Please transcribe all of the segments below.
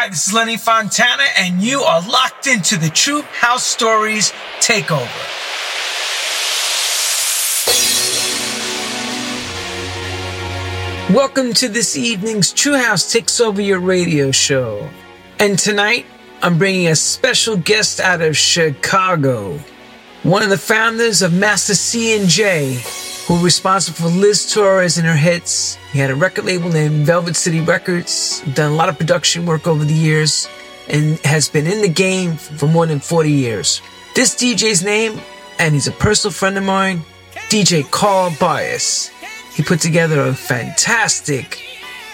Hi, this is Lenny Fontana, and you are locked into the True House Stories Takeover. Welcome to this evening's True House Takes Over Your radio show. And tonight, I'm bringing a special guest out of Chicago. One of the founders of Master C and J, who were responsible for Liz Torres and her hits. He had a record label named Velvet City Records, done a lot of production work over the years, and has been in the game for more than 40 years. This DJ's name, and he's a personal friend of mine, DJ Carl Bias. He put together a fantastic,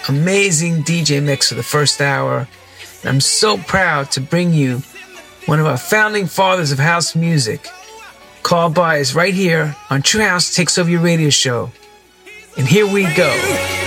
amazing DJ mix for the first hour. And I'm so proud to bring you one of our founding fathers of house music. Carl Bias right here on True House Takes Over Your Radio Show. And here we go.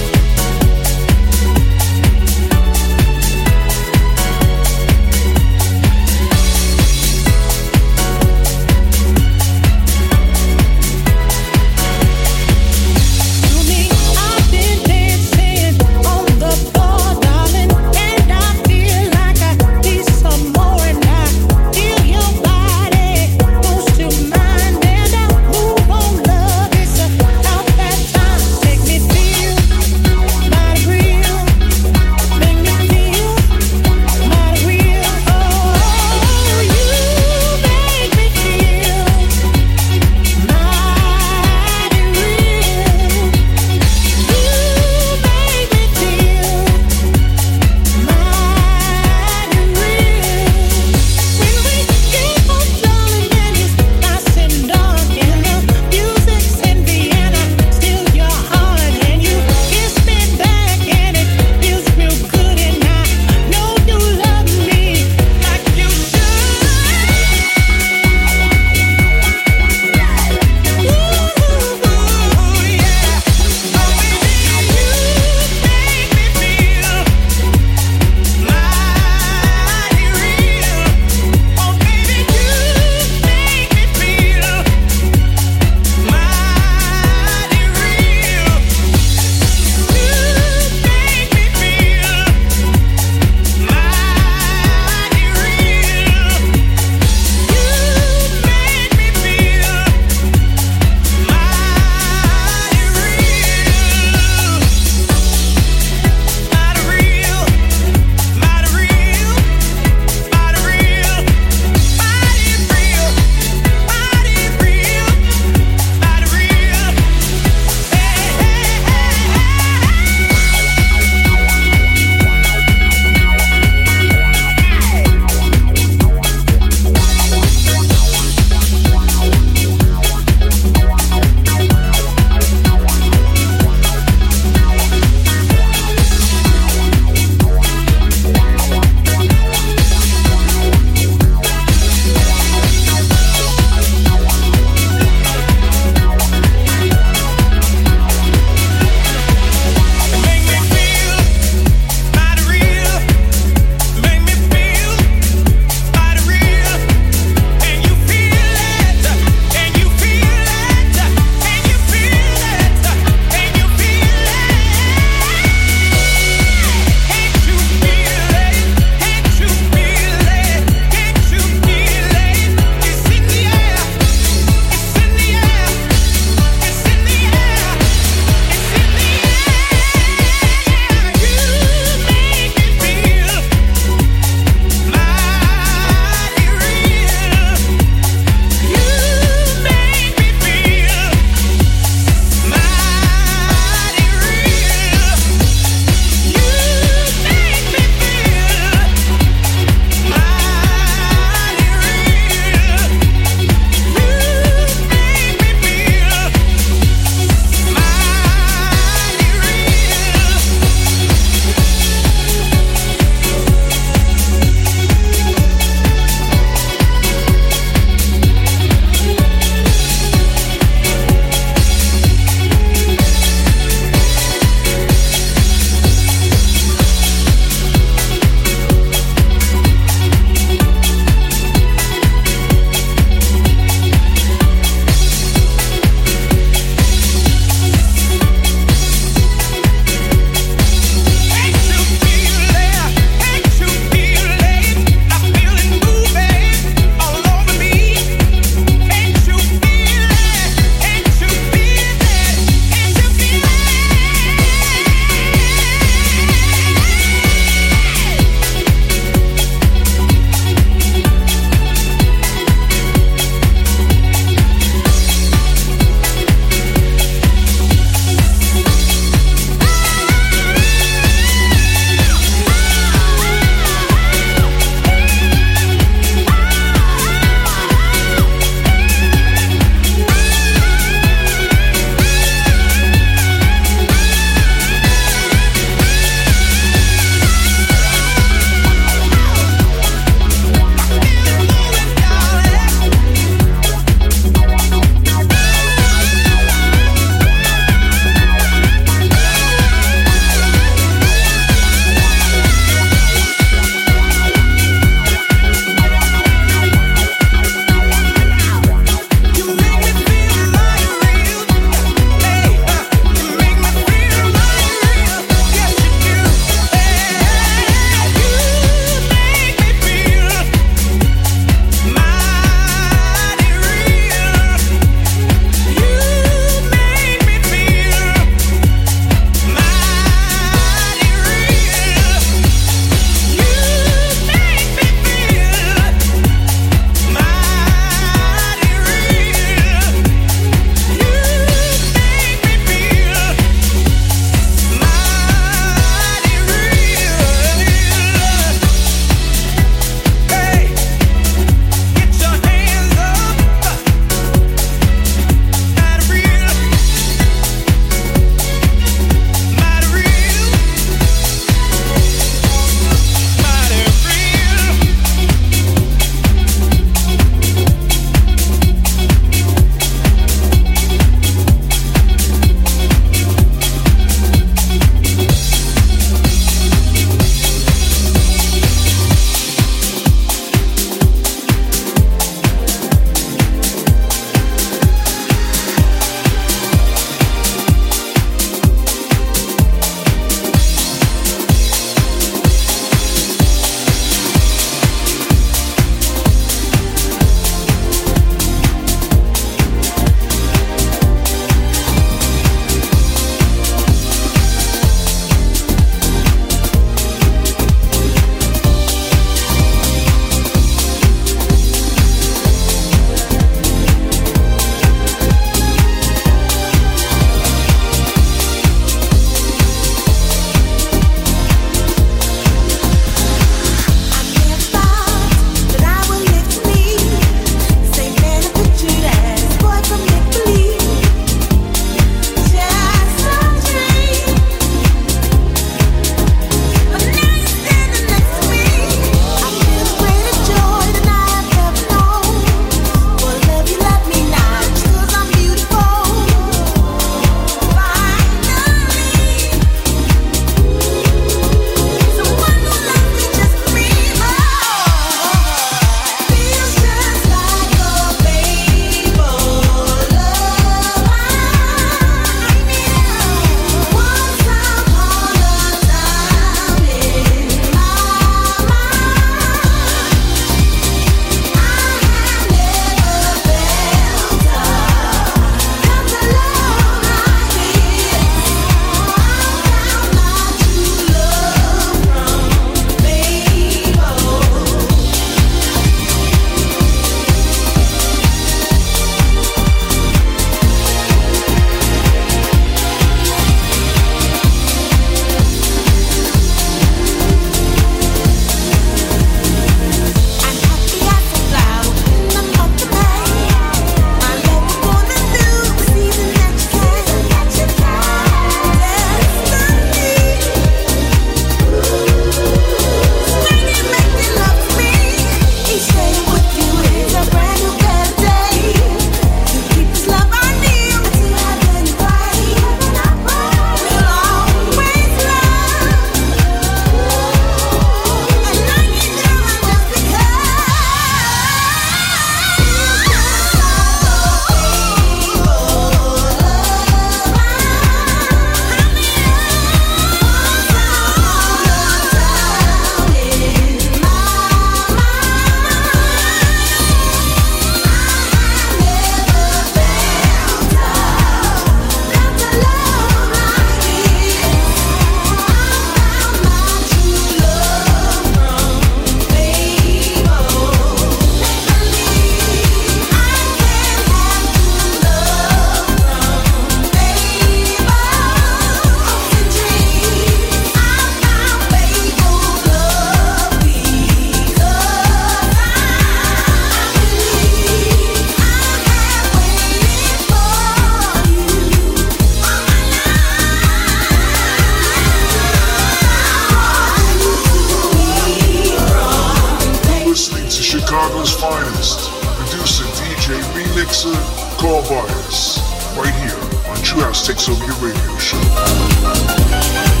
Finest, producer, DJ, remixer, Carl Bias, right here on True House Takes Over Your Radio Show.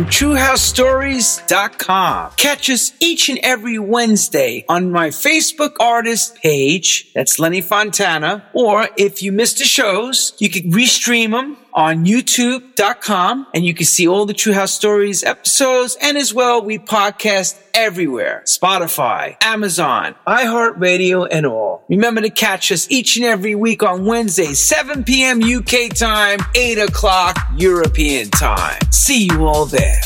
from TrueHouseStories.com. Catch us each and every Wednesday on my Facebook artist page. That's Lenny Fontana. Or if you missed the shows, you can restream them on youtube.com and you can see all the True House Stories episodes. And as well, we podcast everywhere. Spotify, Amazon, iHeartRadio, and all. Remember to catch us each and every week on Wednesday, 7 p.m. UK time, 8 o'clock European time. See you all there.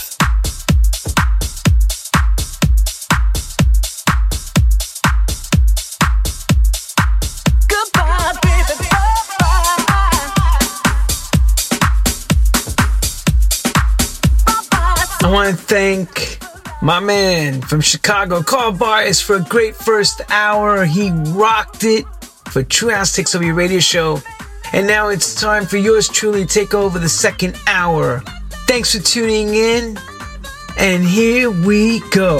Thank my man from Chicago, Carl Bias, for a great first hour. He rocked it for True House Takes Over Your Radio Show. And now it's time for yours truly to take over the second hour. Thanks for tuning in. And here we go.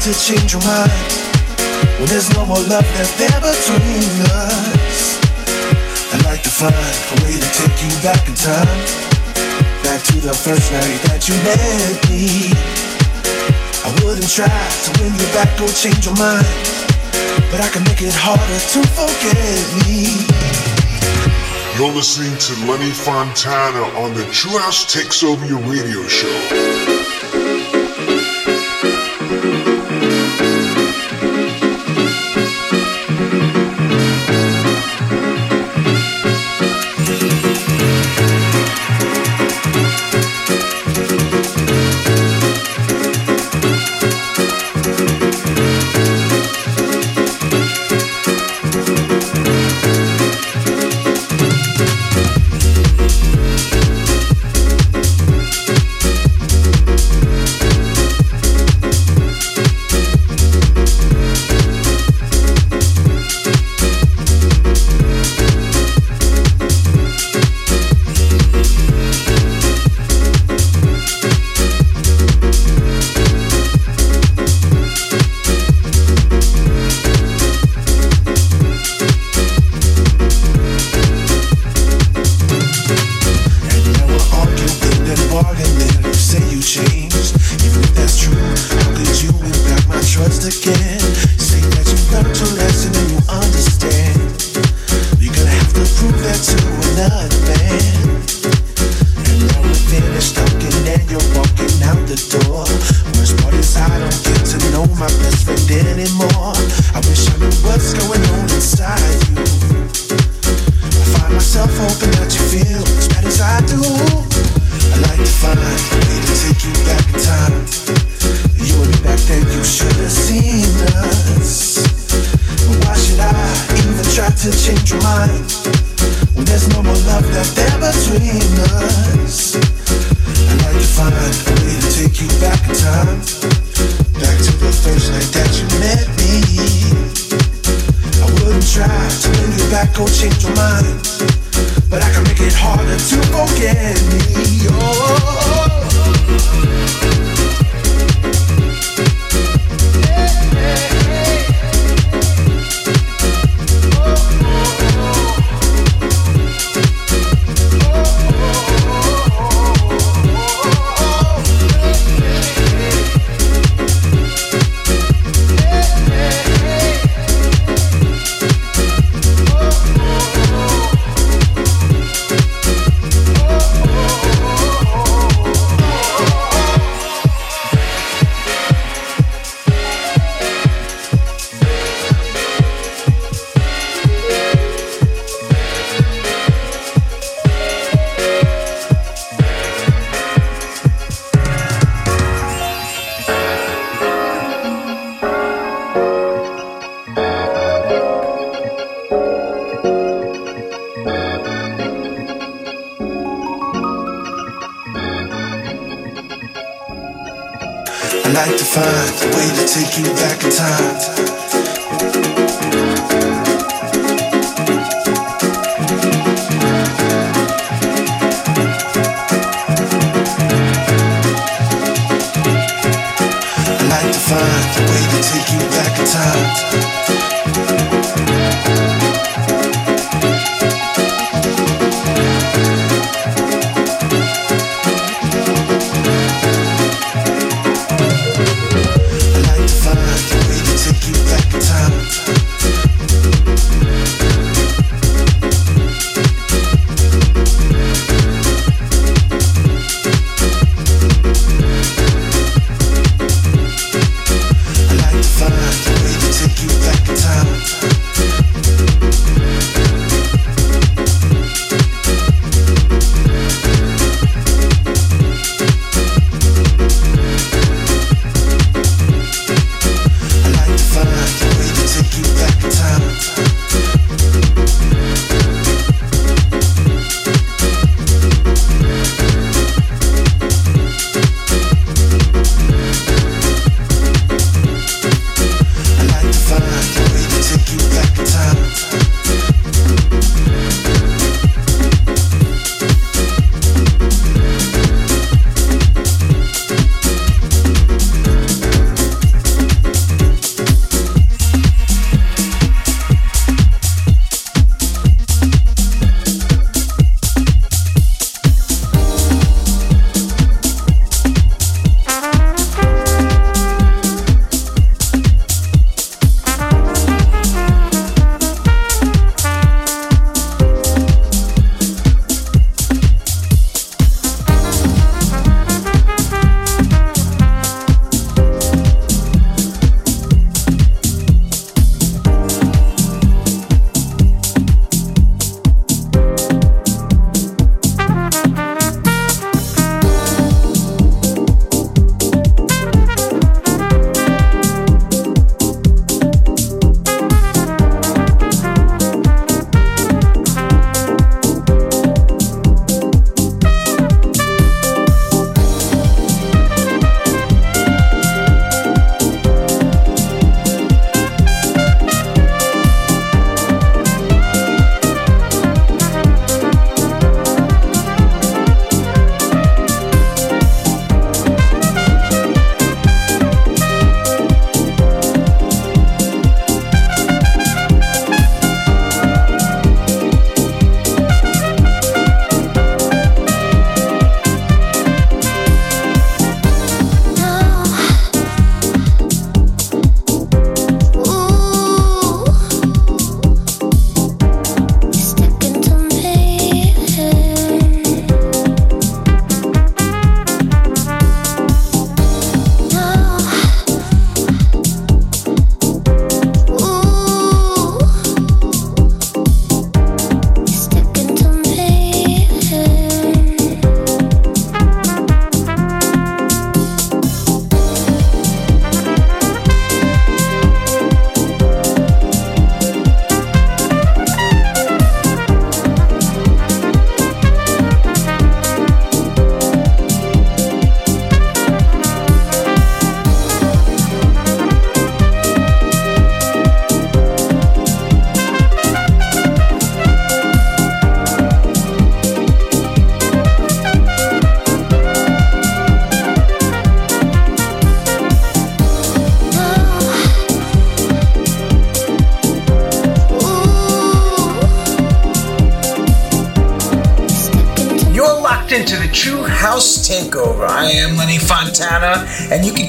To change your mind when there's no more love left there between us? I'd like to find a way to take you back in time. Back to the first night that you met me. I wouldn't try to win you back or change your mind. But I can make it harder to forget me. You're listening to Lenny Fontana on the True House Takes Over Your radio show.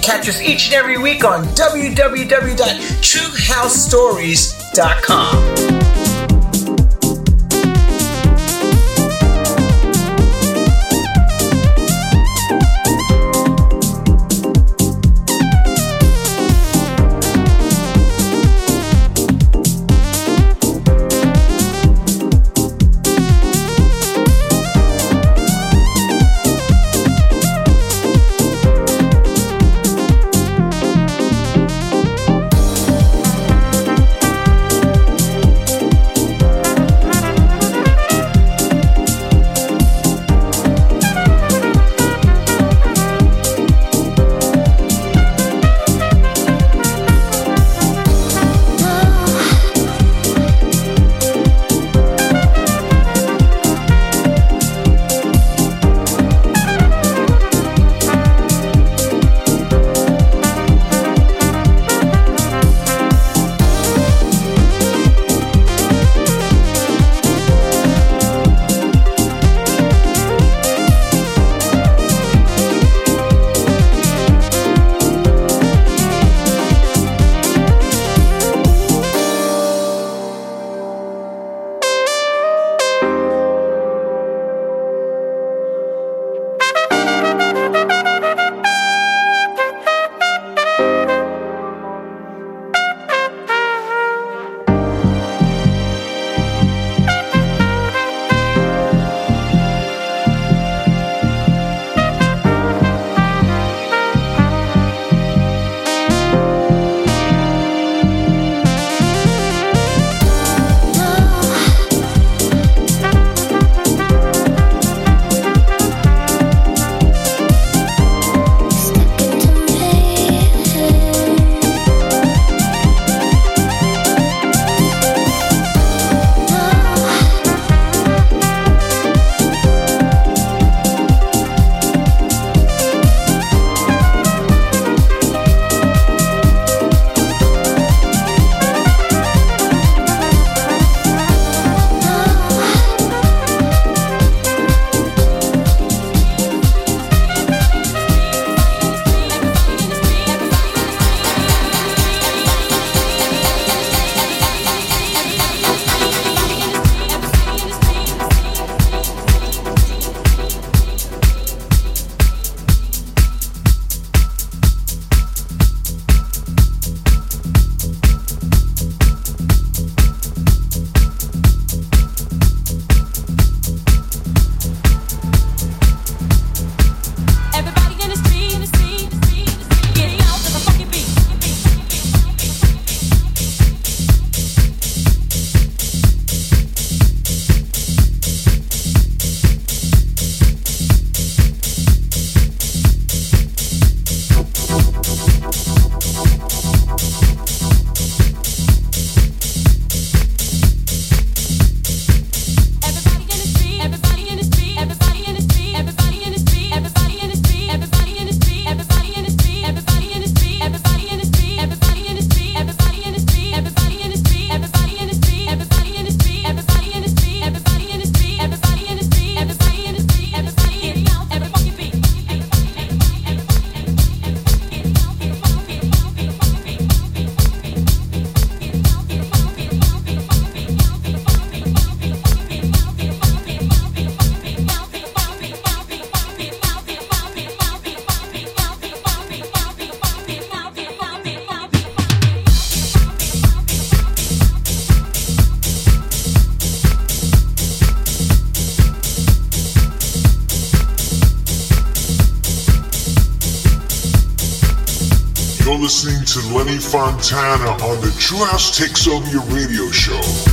Catch us each and every week on www.truehousestories.com. to Lenny Fontana on the True House Takes Over Your radio show.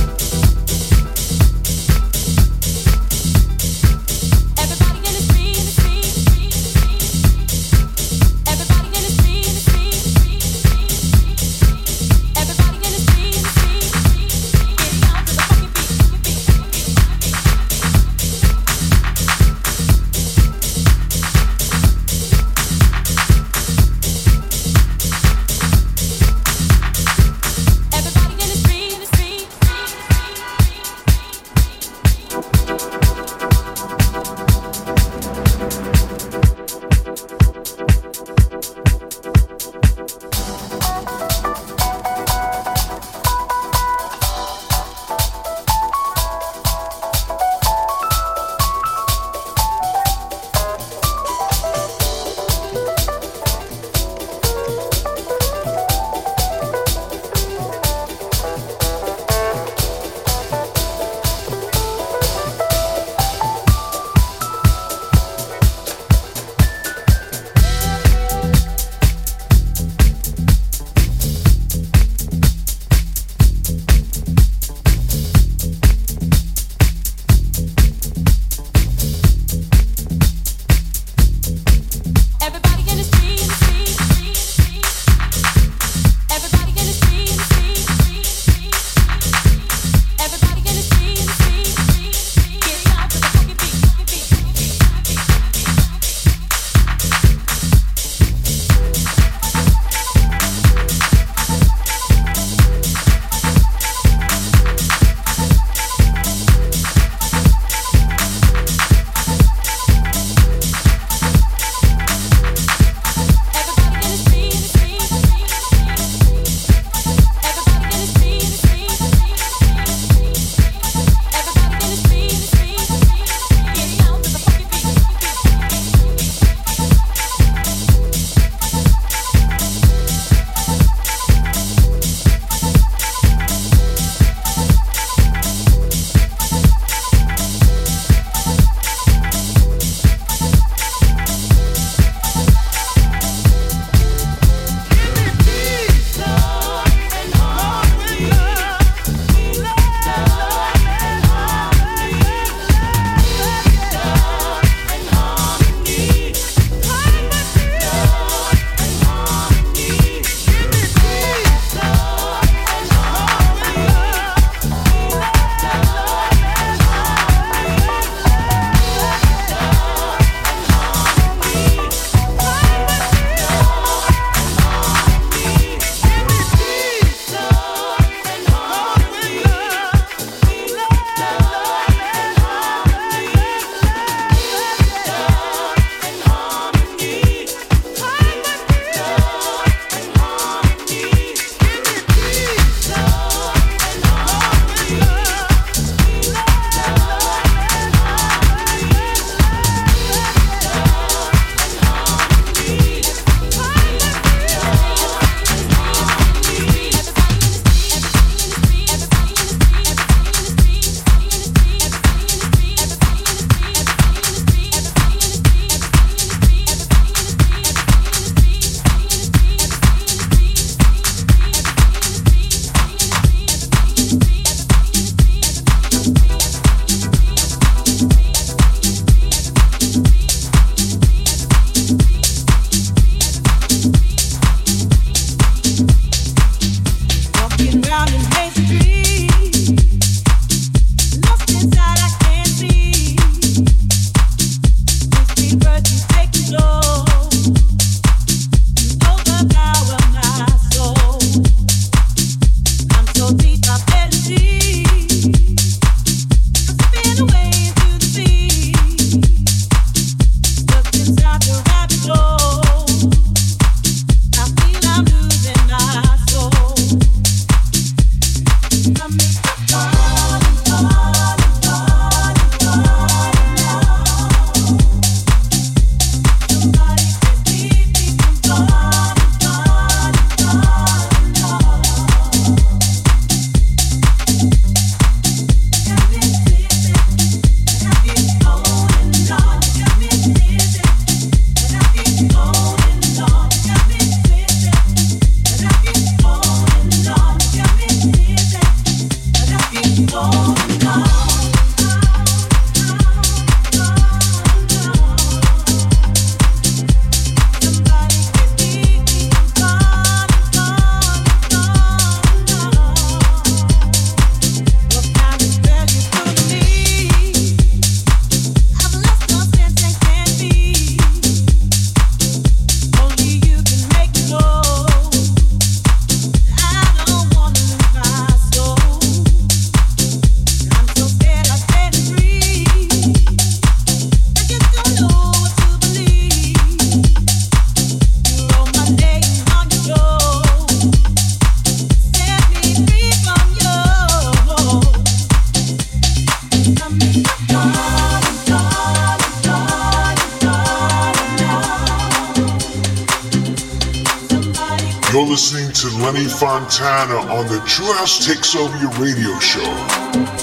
Fontana on the True House Takes Over Your radio show.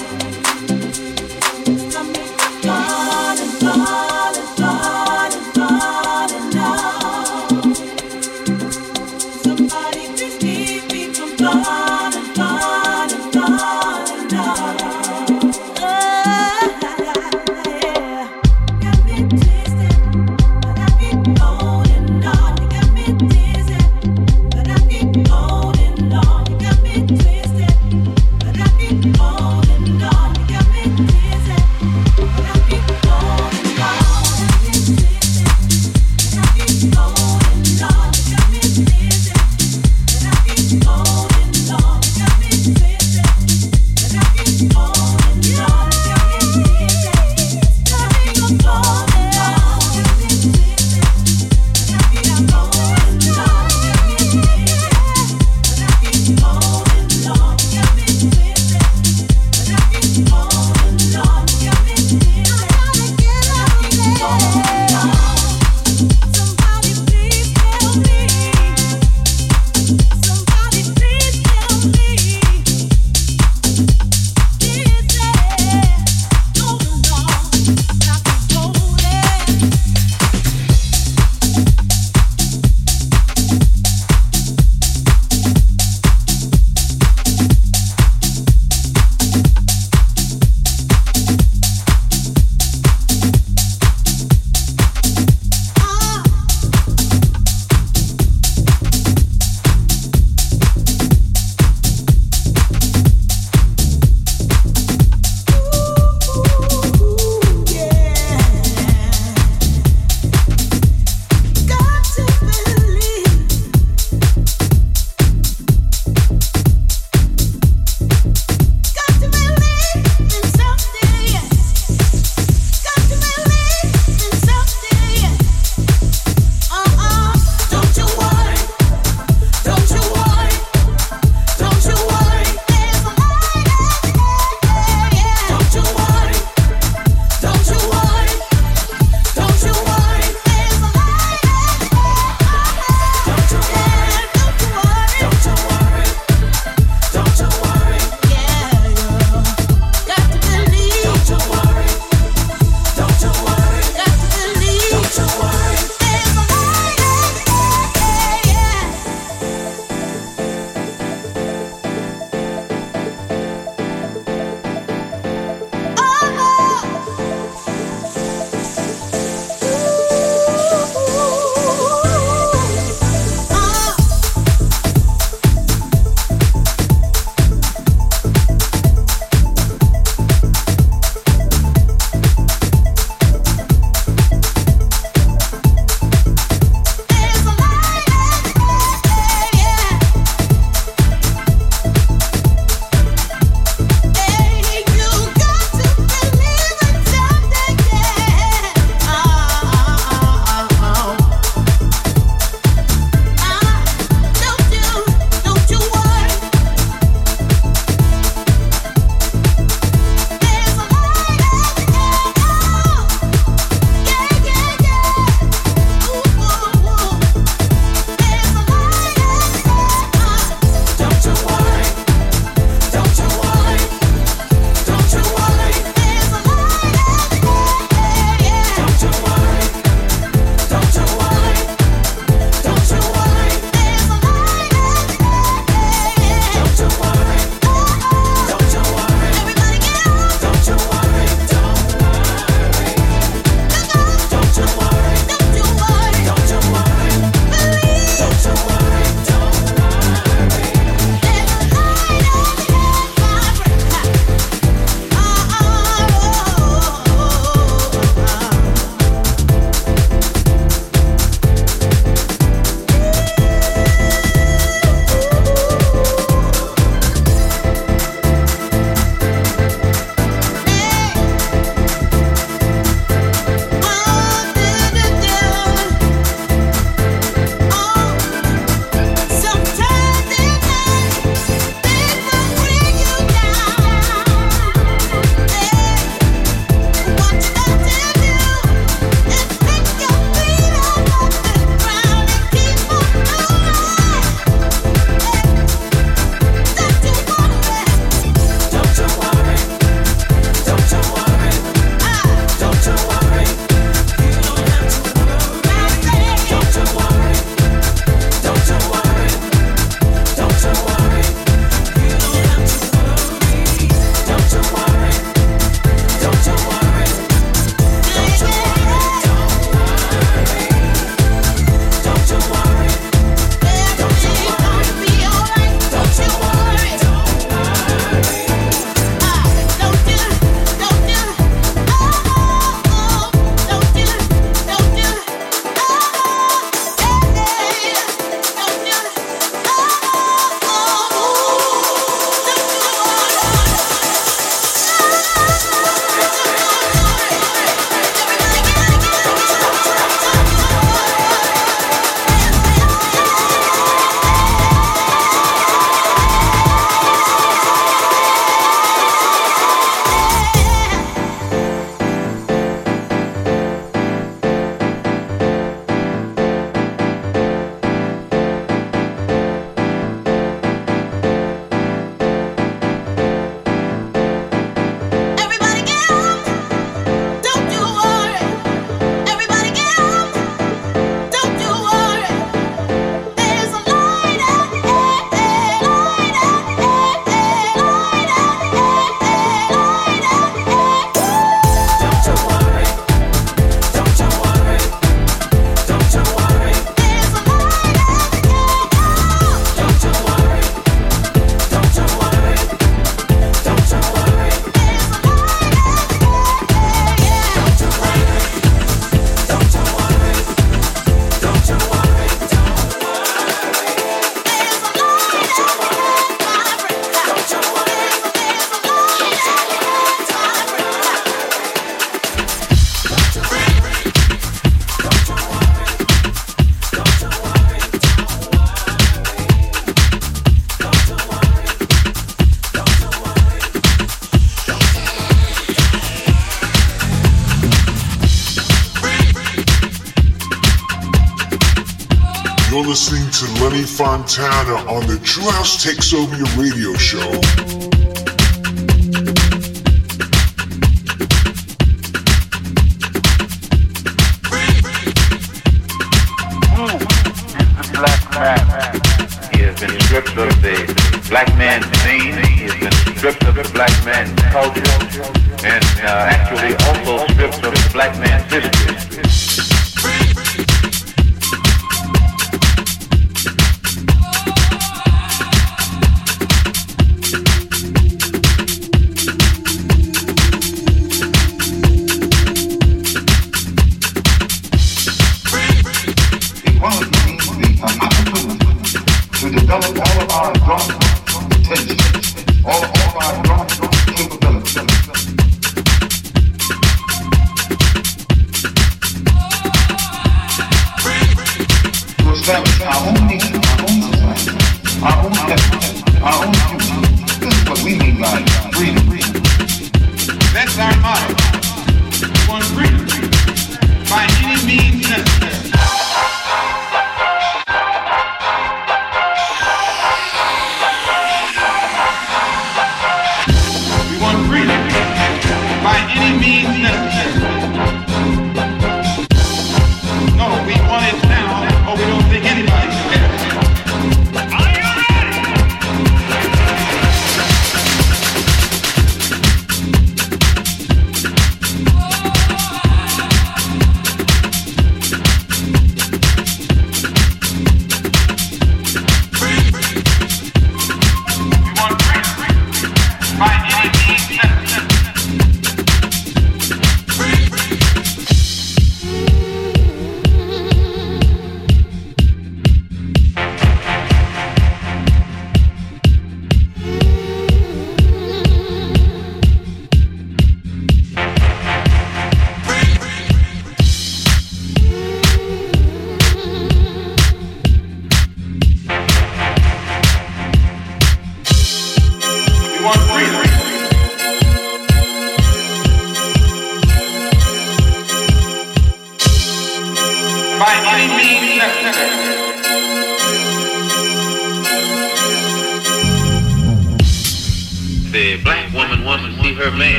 listening to Lenny Fontana on the True House Takes Over Your Radio Show.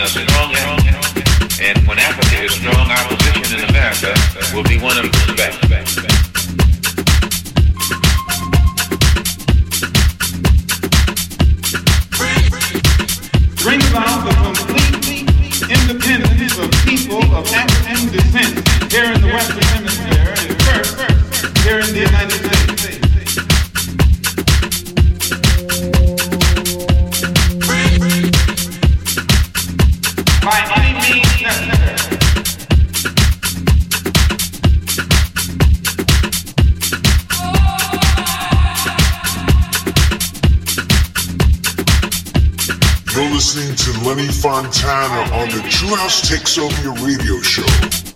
a strong and when Africa is strong, opposition in America will be one of respect. bring the complete independence of people of African descent here in the Western Hemisphere and here in the United Lenny Fontana on the True House Takes Over Your Radio Show.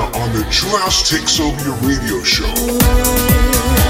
Fontana on the True Takes Over Your Radio Show.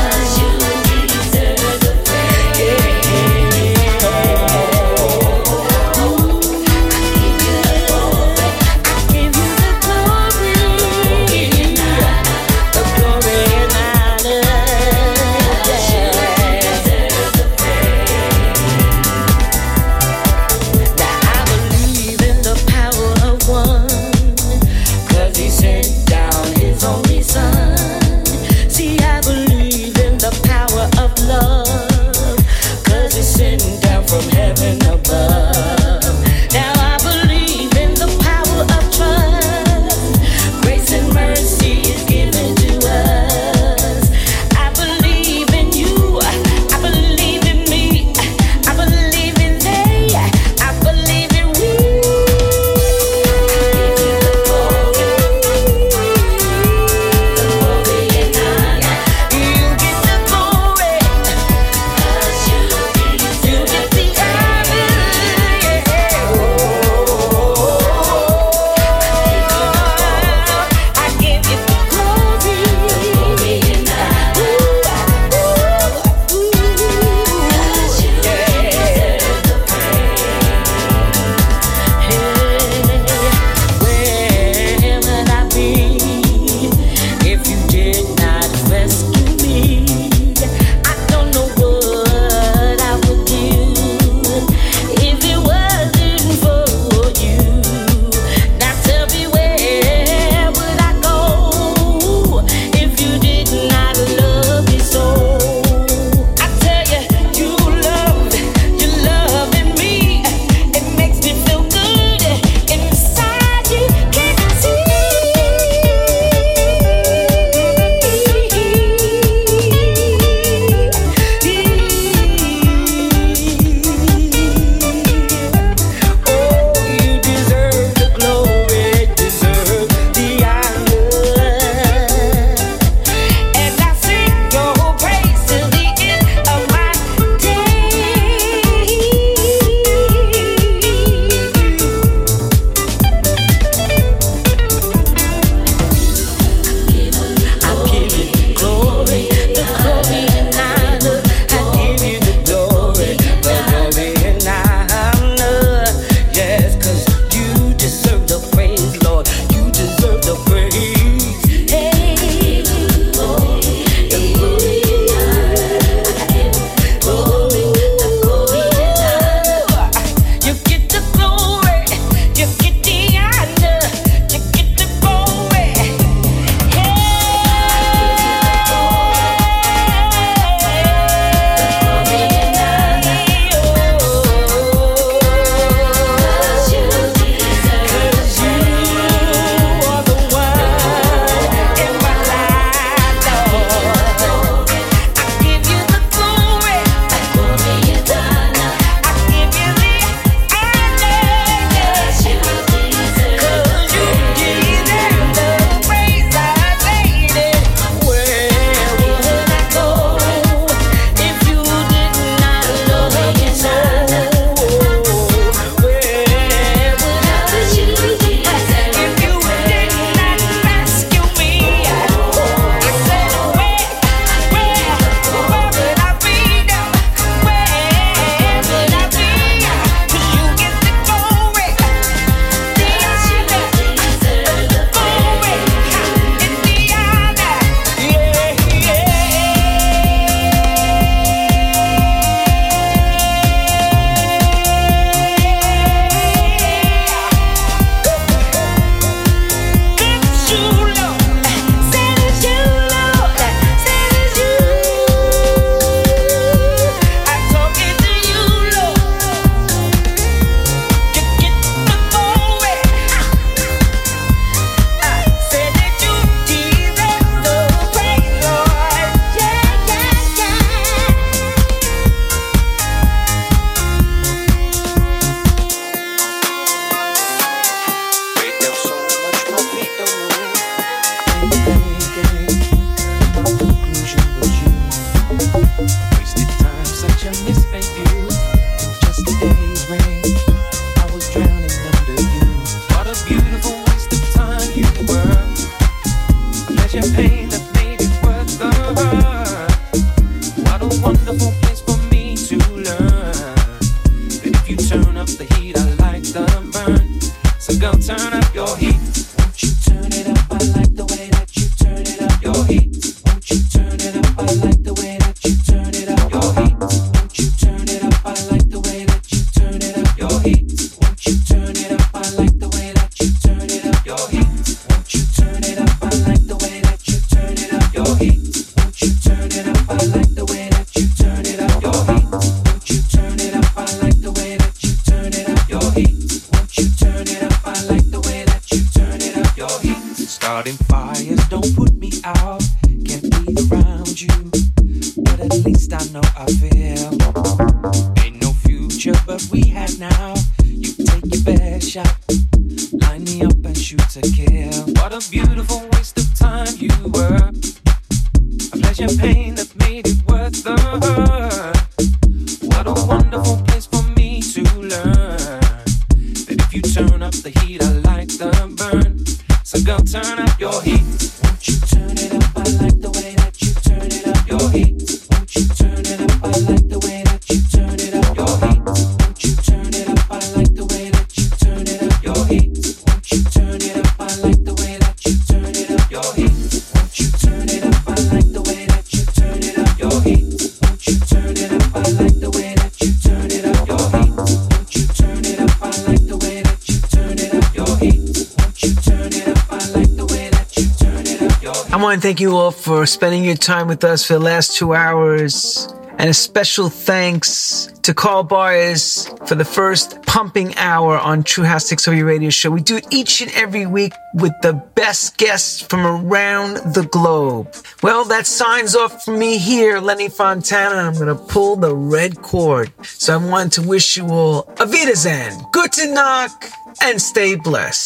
Thank you all for spending your time with us for the last two hours. And a special thanks to Carl Bias for the first pumping hour on True House Takes Over Your Radio Show. We do it each and every week with the best guests from around the globe. Well, that signs off from me here, Lenny Fontana, I'm going to pull the red cord. So I want to wish you all a Wiedersehen, guten Nacht, and stay blessed.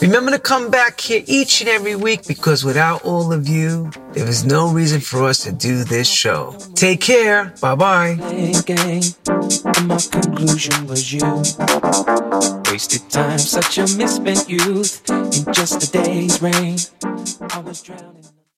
Remember to come back here each and every week because without all of you, there is no reason for us to do this show. Take care. Bye bye. my conclusion was you. Wasted time, such a misspent youth in just a day's rain.